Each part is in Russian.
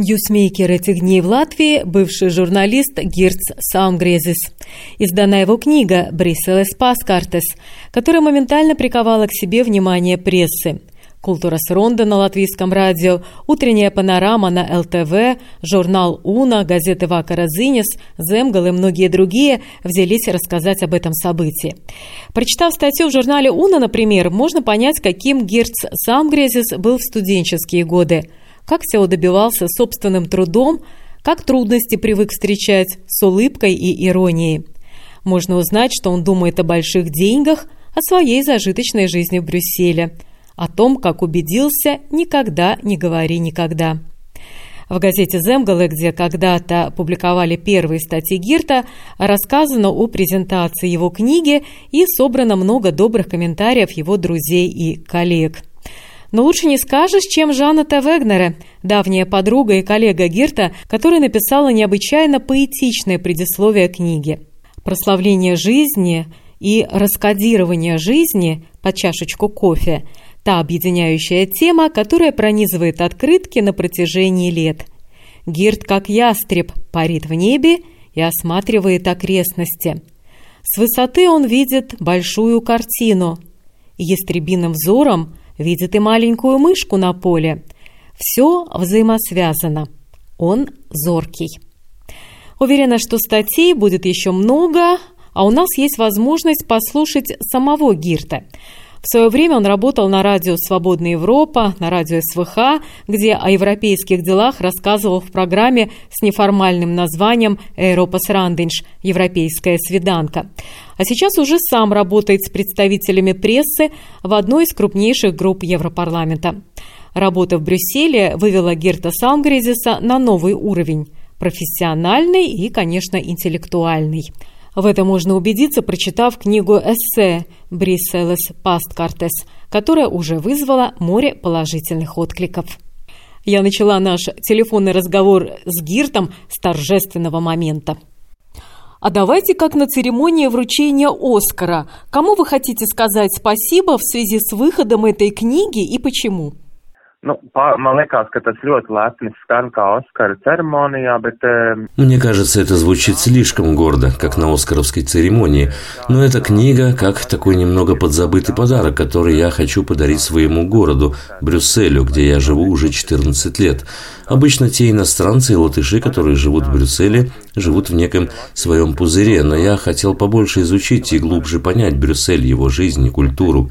Ньюсмейкер этих дней в Латвии – бывший журналист Гиртс Салмгриезис. Издана его книга «Briseles pastkartes», которая моментально приковала к себе внимание прессы. Культура с на латвийском радио, утренняя панорама на ЛТВ, журнал «Una», газеты «Vakara Ziņas», «Zemgale» и многие другие взялись рассказать об этом событии. Прочитав статью в журнале «Una», например, можно понять, каким Гиртс Салмгриезис был в студенческие годы – как всего добивался собственным трудом, как трудности привык встречать с улыбкой и иронией. Можно узнать, что он думает о больших деньгах, о своей зажиточной жизни в Брюсселе, о том, как убедился «никогда не говори никогда». В газете «Земгале», где когда-то публиковали первые статьи Гирта, рассказано о презентации его книги и собрано много добрых комментариев его друзей и коллег – но лучше не скажешь, чем Жанна Т. Давняя подруга и коллега Гирта, которая написала необычайно поэтичное предисловие книги. Прославление жизни и раскодирование жизни под чашечку кофе – та объединяющая тема, которая пронизывает открытки на протяжении лет. Гирт, как ястреб, парит в небе и осматривает окрестности. С высоты он видит большую картину. Ястребиным взором видит и маленькую мышку на поле. Все взаимосвязано. Он зоркий. Уверена, что статей будет еще много, а у нас есть возможность послушать самого Гирта – в свое время он работал на радио «Свободная Европа», на радио СВХ, где о европейских делах рассказывал в программе с неформальным названием «Европас Ранденш» – «Европейская свиданка». А сейчас уже сам работает с представителями прессы в одной из крупнейших групп Европарламента. Работа в Брюсселе вывела Герта Саунгрезиса на новый уровень – профессиональный и, конечно, интеллектуальный – в этом можно убедиться, прочитав книгу эссе «Брисселес Пасткартес», которая уже вызвала море положительных откликов. Я начала наш телефонный разговор с Гиртом с торжественного момента. А давайте как на церемонии вручения Оскара. Кому вы хотите сказать спасибо в связи с выходом этой книги и почему? Nu, pār, man liekas, ka tas ļoti lepni skan kā церемония, bet... Э... Мне кажется, это звучит слишком гордо, как на Оскаровской церемонии. Но эта книга как такой немного подзабытый подарок, который я хочу подарить своему городу, Брюсселю, где я живу уже 14 лет. Обычно те иностранцы и латыши, которые живут в Брюсселе, живут в неком своем пузыре, но я хотел побольше изучить и глубже понять Брюссель, его жизнь и культуру.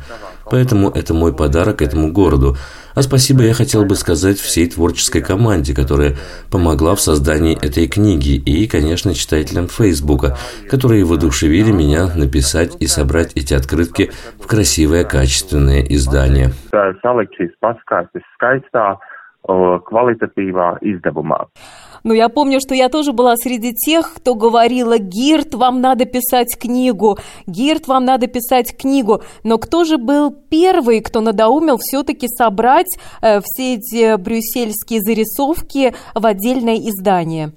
Поэтому это мой подарок этому городу. А спасибо я хотел бы сказать всей творческой команде, которая помогла в создании этой книги, и, конечно, читателям Фейсбука, которые воодушевили меня написать и собрать эти открытки в красивое качественное издание. Квалitatīvā izdevumā. Но я помню, что я тоже была среди тех, кто говорила, Гирт, вам надо писать книгу, Гирт, вам надо писать книгу. Но кто же был первый, кто надоумел все-таки собрать э, все эти брюссельские зарисовки в отдельное издание?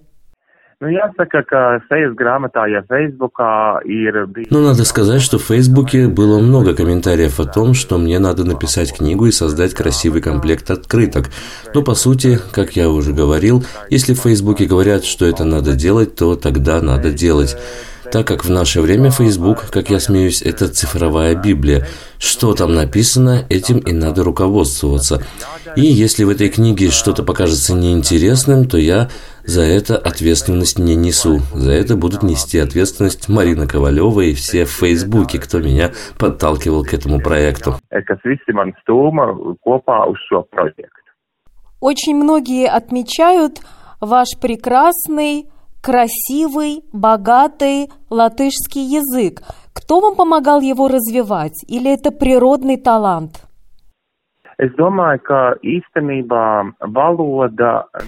Ну, jāsaka, ka sejas grāmatā, ja Фейсбука ir... Ну, надо сказать, что в Фейсбуке было много комментариев о том, что мне надо написать книгу и создать красивый комплект открыток. Но, по сути, как я уже говорил, если в Фейсбуке говорят, что это надо делать, то тогда надо делать так как в наше время Facebook, как я смеюсь, это цифровая Библия. Что там написано, этим и надо руководствоваться. И если в этой книге что-то покажется неинтересным, то я за это ответственность не несу. За это будут нести ответственность Марина Ковалева и все в Фейсбуке, кто меня подталкивал к этому проекту. Очень многие отмечают ваш прекрасный красивый, богатый латышский язык. Кто вам помогал его развивать? Или это природный талант?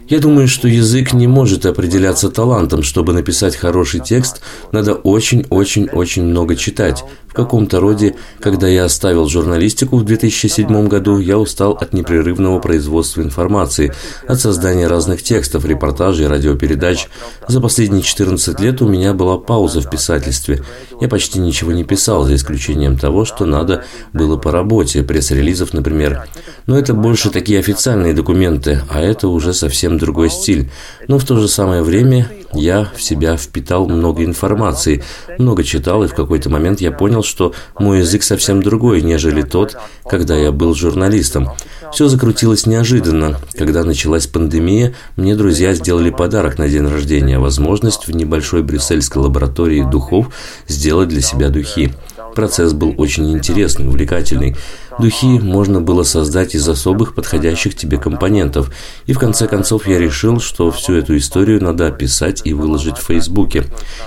Я думаю, что язык не может определяться талантом. Чтобы написать хороший текст, надо очень-очень-очень много читать. В каком-то роде, когда я оставил журналистику в 2007 году, я устал от непрерывного производства информации, от создания разных текстов, репортажей, радиопередач. За последние 14 лет у меня была пауза в писательстве. Я почти ничего не писал, за исключением того, что надо было по работе, пресс-релизов, например. Но это больше такие официальные документы, а это уже совсем другой стиль. Но в то же самое время я в себя впитал много информации, много читал, и в какой-то момент я понял, что мой язык совсем другой, нежели тот, когда я был журналистом. Все закрутилось неожиданно. Когда началась пандемия, мне друзья сделали подарок на день рождения, возможность в небольшой брюссельской лаборатории духов сделать для себя духи. Процесс был очень интересный, увлекательный. Духи можно было создать из особых подходящих тебе компонентов. И в конце концов я решил, что всю эту историю надо описать и выложить в Фейсбуке.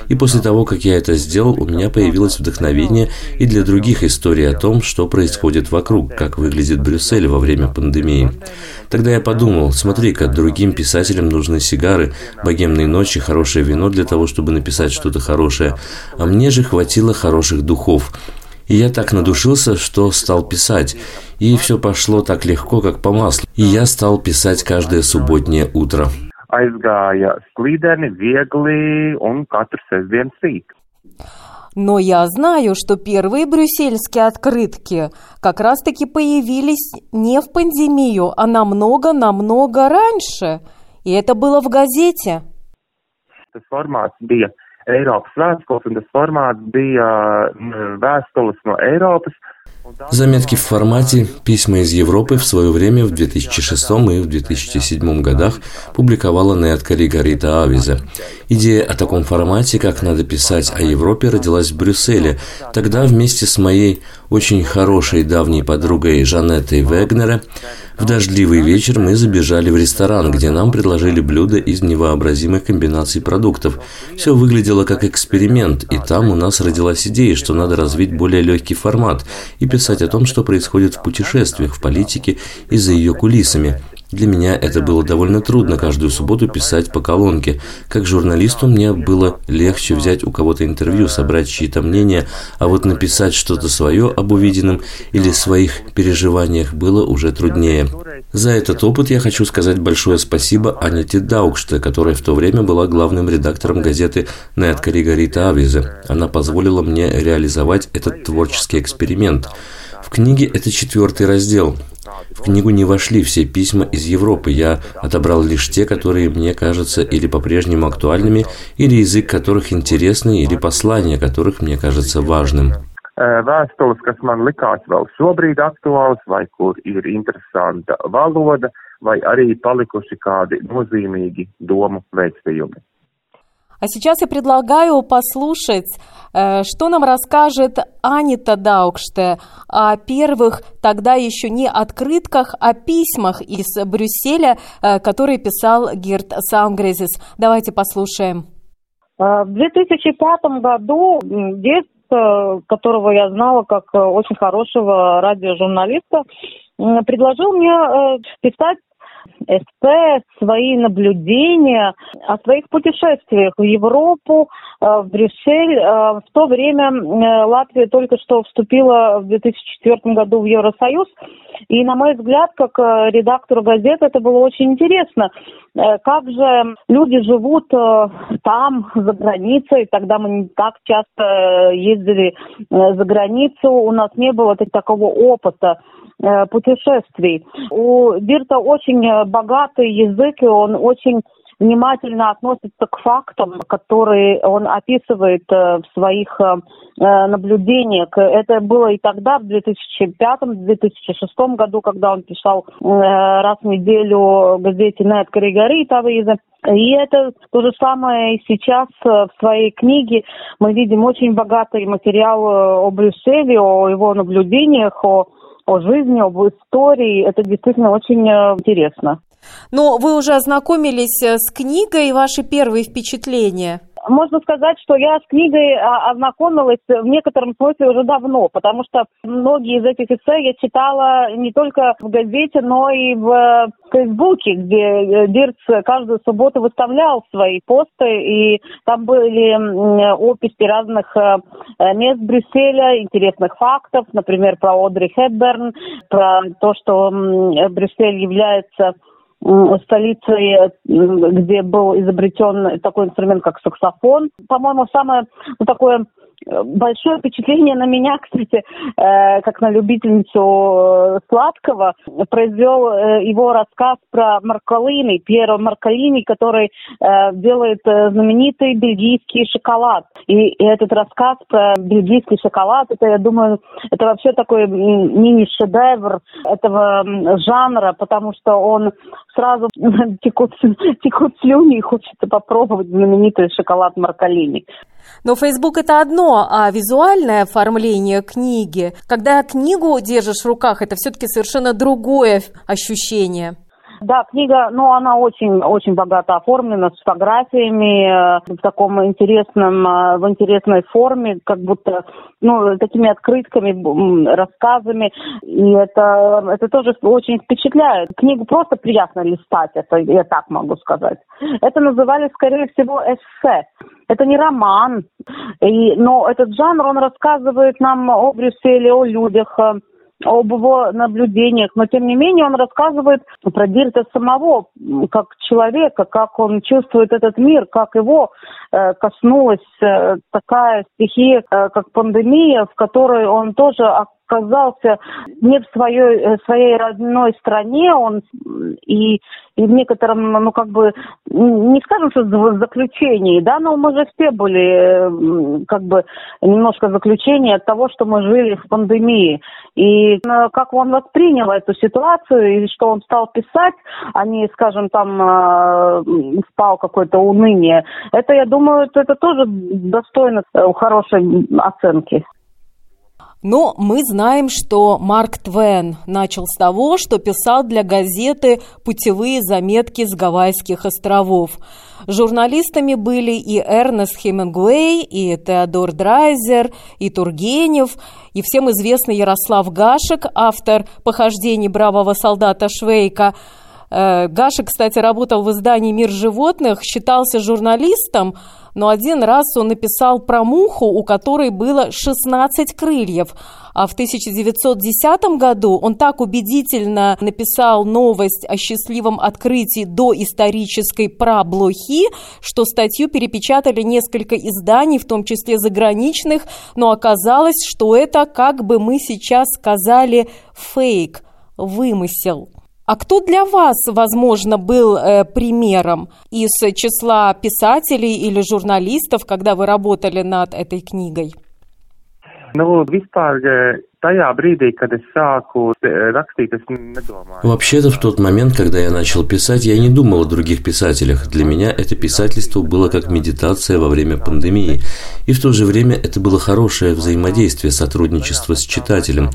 И после того, как я это сделал, у меня появилось вдохновение и для других историй о том, что происходит вокруг, как выглядит Брюссель во время пандемии. Тогда я подумал, смотри-ка, другим писателям нужны сигары, богемные ночи, хорошее вино для того, чтобы написать что-то хорошее. А мне же хватило хороших духов. И я так надушился, что стал писать. И все пошло так легко, как по маслу. И я стал писать каждое субботнее утро. Но я знаю, что первые брюссельские открытки как раз-таки появились не в пандемию, а намного-намного раньше. И это было в газете. Tas formāts bija Eiropas vēstules, un tas formāts bija vēstules no Eiropas. Заметки в формате «Письма из Европы» в свое время в 2006 и в 2007 годах публиковала Нет Каригарита Авиза. Идея о таком формате, как надо писать о Европе, родилась в Брюсселе. Тогда вместе с моей очень хорошей давней подругой Жанеттой Вегнера в дождливый вечер мы забежали в ресторан, где нам предложили блюда из невообразимых комбинаций продуктов. Все выглядело как эксперимент, и там у нас родилась идея, что надо развить более легкий формат и писать о том, что происходит в путешествиях, в политике и за ее кулисами. Для меня это было довольно трудно каждую субботу писать по колонке. Как журналисту мне было легче взять у кого-то интервью, собрать чьи-то мнения, а вот написать что-то свое об увиденном или своих переживаниях было уже труднее. За этот опыт я хочу сказать большое спасибо Анете Даукште, которая в то время была главным редактором газеты «Нет Каригарита Авизе». Она позволила мне реализовать этот творческий эксперимент. В книге это четвертый раздел. В книгу не вошли все письма из Европы. Я отобрал лишь те, которые мне кажутся или по-прежнему актуальными, или язык которых интересный, или послание которых мне кажется важным. Vēstules, kas man likās vēl šobrīd aktuāls, vai kur ir interesanta valoda, vai arī palikuši kādi nozīmīgi domu veicījumi. А сейчас я предлагаю послушать, э, что нам расскажет Анита Даукште о первых тогда еще не открытках, а письмах из Брюсселя, э, которые писал Герт Саунгрезис. Давайте послушаем. Э, в 2005 году Герт, которого я знала как очень хорошего радиожурналиста, предложил мне писать эссе, свои наблюдения о своих путешествиях в Европу, э, в Брюссель. Э, в то время э, Латвия только что вступила в 2004 году в Евросоюз. И, на мой взгляд, как редактору газеты, это было очень интересно. Как же люди живут там, за границей. Тогда мы не так часто ездили за границу. У нас не было такого опыта Э, путешествий. У Бирта очень э, богатый язык, и он очень внимательно относится к фактам, которые он описывает э, в своих наблюдениях. Это было и тогда, в 2005-2006 году, когда он писал раз в неделю газете «Нет Корригори» Тавиза. И это то же самое и сейчас в своей книге. Мы видим очень богатый материал о Брюсселе, о его наблюдениях, о о жизни, об истории. Это действительно очень э, интересно. Но вы уже ознакомились э, с книгой, ваши первые впечатления? можно сказать, что я с книгой а, ознакомилась в некотором смысле уже давно, потому что многие из этих эссе я читала не только в газете, но и в Фейсбуке, где э, Дирц каждую субботу выставлял свои посты, и там были описи разных э, мест Брюсселя, интересных фактов, например, про Одри Хепберн, про то, что Брюссель является столицей, где был изобретен такой инструмент, как саксофон. По-моему, самое ну, такое большое впечатление на меня, кстати, э, как на любительницу сладкого, произвел э, его рассказ про Маркалини, Пьеро Маркалини, который э, делает э, знаменитый бельгийский шоколад. И, и этот рассказ про бельгийский шоколад, это, я думаю, это вообще такой мини-шедевр этого жанра, потому что он сразу текут, текут слюни и хочется попробовать знаменитый шоколад Маркалини. Но Facebook это одно, а визуальное оформление книги, когда книгу держишь в руках, это все-таки совершенно другое ощущение. Да, книга, ну, она очень, очень богато оформлена, с фотографиями, э, в таком интересном, э, в интересной форме, как будто, ну, такими открытками, рассказами, и это, это тоже очень впечатляет. Книгу просто приятно листать, это я так могу сказать. Это называли, скорее всего, эссе. Это не роман, и, но этот жанр, он рассказывает нам о Брюсселе, о людях, э, об его наблюдениях, но тем не менее он рассказывает про Дирта самого, как человека, как он чувствует этот мир, как его э, коснулась э, такая стихия, э, как пандемия, в которой он тоже оказался не в своей, э, своей родной стране, он и, и в некотором, ну, как бы, не скажем, что в заключении, да, но мы же все были, как бы, немножко заключение от того, что мы жили в пандемии. И э, как он воспринял эту ситуацию, и что он стал писать, а не, скажем, там, э, впал какое-то уныние, это, я думаю, это тоже достойно хорошей оценки. Но мы знаем, что Марк Твен начал с того, что писал для газеты путевые заметки с Гавайских островов. Журналистами были и Эрнест Хемингуэй, и Теодор Драйзер, и Тургенев, и всем известный Ярослав Гашек, автор «Похождений бравого солдата Швейка», Гаша, кстати, работал в издании «Мир животных», считался журналистом, но один раз он написал про муху, у которой было 16 крыльев. А в 1910 году он так убедительно написал новость о счастливом открытии доисторической праблохи, что статью перепечатали несколько изданий, в том числе заграничных, но оказалось, что это, как бы мы сейчас сказали, фейк, вымысел. А кто для вас, возможно, был э, примером из числа писателей или журналистов, когда вы работали над этой книгой? Ну, vispār Вообще-то в тот момент, когда я начал писать, я не думал о других писателях. Для меня это писательство было как медитация во время пандемии. И в то же время это было хорошее взаимодействие, сотрудничество с читателем.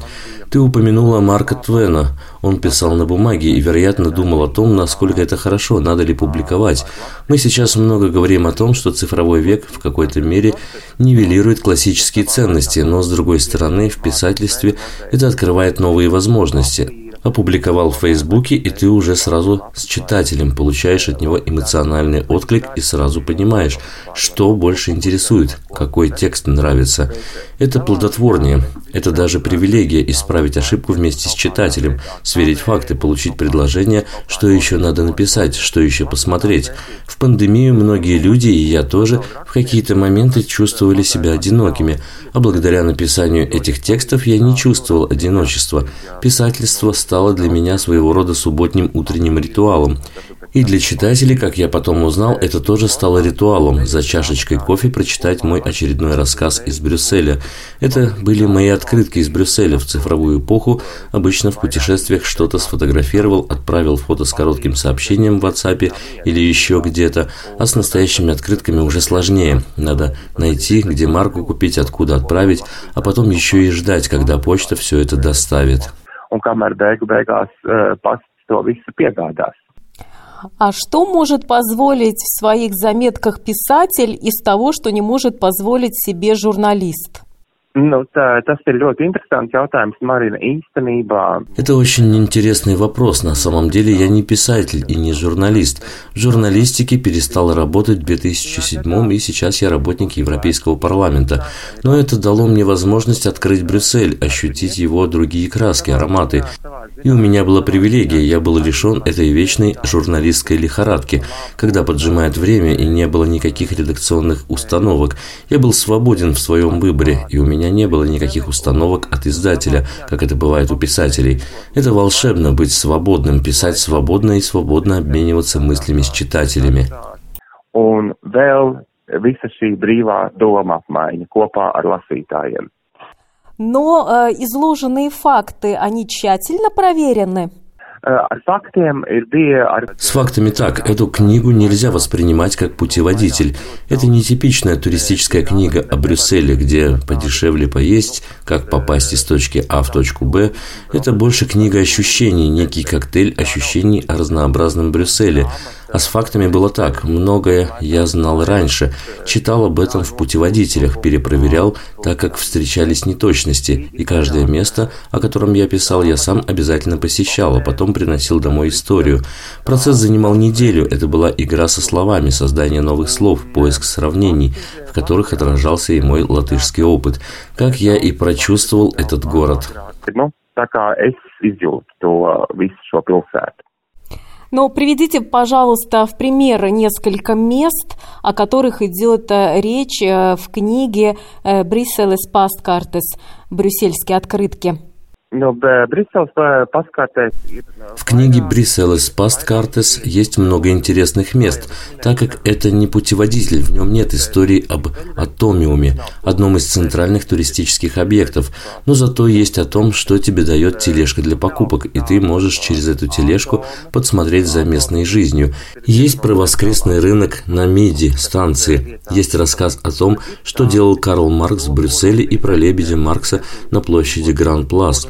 Ты упомянула Марка Твена. Он писал на бумаге и, вероятно, думал о том, насколько это хорошо, надо ли публиковать. Мы сейчас много говорим о том, что цифровой век в какой-то мере нивелирует классические ценности, но, с другой стороны, в писательстве творчестве, это открывает новые возможности опубликовал в Фейсбуке, и ты уже сразу с читателем получаешь от него эмоциональный отклик и сразу понимаешь, что больше интересует, какой текст нравится. Это плодотворнее. Это даже привилегия исправить ошибку вместе с читателем, сверить факты, получить предложение, что еще надо написать, что еще посмотреть. В пандемию многие люди, и я тоже, в какие-то моменты чувствовали себя одинокими, а благодаря написанию этих текстов я не чувствовал одиночества. Писательство стало стало для меня своего рода субботним утренним ритуалом. И для читателей, как я потом узнал, это тоже стало ритуалом – за чашечкой кофе прочитать мой очередной рассказ из Брюсселя. Это были мои открытки из Брюсселя в цифровую эпоху. Обычно в путешествиях что-то сфотографировал, отправил фото с коротким сообщением в WhatsApp или еще где-то, а с настоящими открытками уже сложнее. Надо найти, где марку купить, откуда отправить, а потом еще и ждать, когда почта все это доставит un kamēr beigu beigās uh, pats to visu piegādās. А что может позволить в своих заметках писатель из того, что не может позволить себе журналист? Nu, tā, tas ir ļoti interesants jautājums, Marina. Īstenībā. Это очень интересный вопрос. На самом деле я не писатель и не журналист. В журналистике перестал работать в 2007 и сейчас я работник Европейского парламента. Но это дало мне возможность открыть Брюссель, ощутить его другие краски, ароматы. И у меня была привилегия, я был лишен этой вечной журналистской лихорадки, когда поджимает время и не было никаких редакционных установок. Я был свободен в своем выборе, и у меня не было никаких установок от издателя, как это бывает у писателей. Это волшебно быть свободным, писать свободно и свободно обмениваться мыслями с читателями. Un vēl visa šī brīvā doma apmaiņa kopā ar lasītājiem. Но э, изложенные факты, они тщательно проверены? Bija ar С фактами так, эту книгу нельзя воспринимать как путеводитель. Это не типичная туристическая книга о Брюсселе, где подешевле поесть, как попасть из точки А в точку Б. Это больше книга ощущений, некий коктейль ощущений о разнообразном Брюсселе. А с фактами было так. Многое я знал раньше. Читал об этом в путеводителях, перепроверял, так как встречались неточности. И каждое место, о котором я писал, я сам обязательно посещал, а потом приносил домой историю. Процесс занимал неделю. Это была игра со словами, создание новых слов, поиск сравнений, в которых отражался и мой латышский опыт. Как я и прочувствовал этот город. tā kā es izjūtu to visu šo. Но приведите, пожалуйста, в пример несколько мест, о которых идет э, речь э, в книге «Брисселес пасткартес» «Брюссельские открытки». Paskatēs ir В книге Брисселес Пасткартес есть много интересных мест, так как это не путеводитель, в нем нет истории об Атомиуме, одном из центральных туристических объектов, но зато есть о том, что тебе дает тележка для покупок, и ты можешь через эту тележку подсмотреть за местной жизнью. Есть про воскресный рынок на Меди, станции. Есть рассказ о том, что делал Карл Маркс в Брюсселе и про лебедя Маркса на площади Гран-Плас.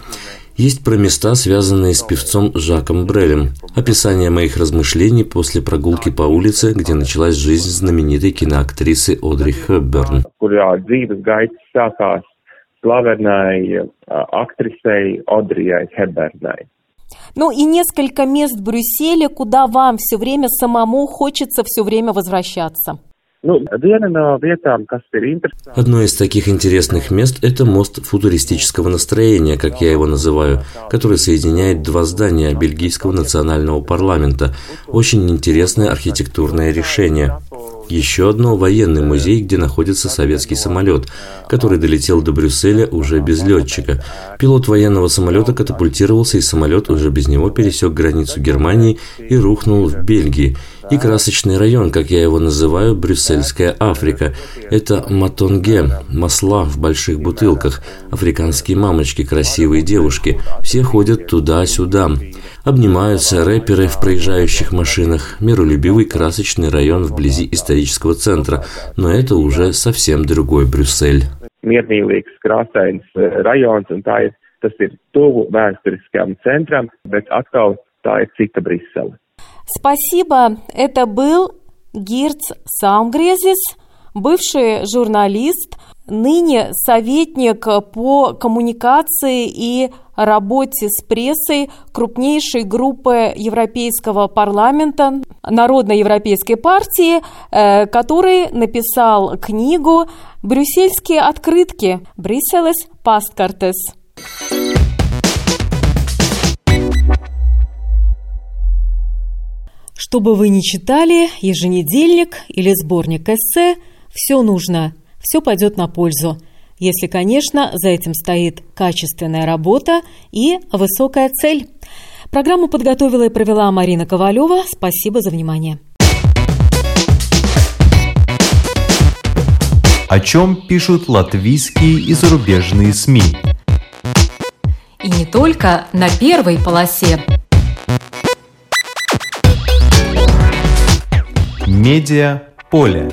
Есть про места, связанные с певцом Жаком Брелем. Описание моих размышлений после прогулки по улице, где началась жизнь знаменитой киноактрисы Одри Хепберн. Ну и несколько мест в Брюсселе, куда вам все время самому хочется все время возвращаться. Interesanta, Одно из таких интересных мест – это мост футуристического настроения, как я его называю, который соединяет два здания Бельгийского национального парламента. Очень интересное архитектурное решение. Еще одно – военный музей, где находится советский самолет, который долетел до Брюсселя уже без летчика. Пилот военного самолета катапультировался, и самолет уже без него пересек границу Германии и рухнул в Бельгии. И красочный район, как я его называю, Брюссельская Африка. Это матонге, масла в больших бутылках, африканские мамочки, красивые девушки. Все ходят туда-сюда. Обнимаются рэперы в проезжающих машинах. Миролюбивый красочный район вблизи исторического центра. Но это уже совсем другой Брюссель. miermīlīgs, krāsains rajons, un tā ir, tas ir tuvu vēsturiskajam centram, bet atkal tā ir cita Brisele. Спасибо. Это был Гирц Саумгрезис, бывший журналист, ныне советник по коммуникации и работе с прессой крупнейшей группы Европейского парламента, Народной Европейской партии, э, который написал книгу «Брюссельские открытки» «Брисселес Пасткартес». Что бы вы ни читали, еженедельник или сборник эссе, все нужно, все пойдет на пользу. Если, конечно, за этим стоит качественная работа и высокая цель. Программу подготовила и провела Марина Ковалева. Спасибо за внимание. О чем пишут латвийские и зарубежные СМИ? И не только на первой полосе. Медиа поле.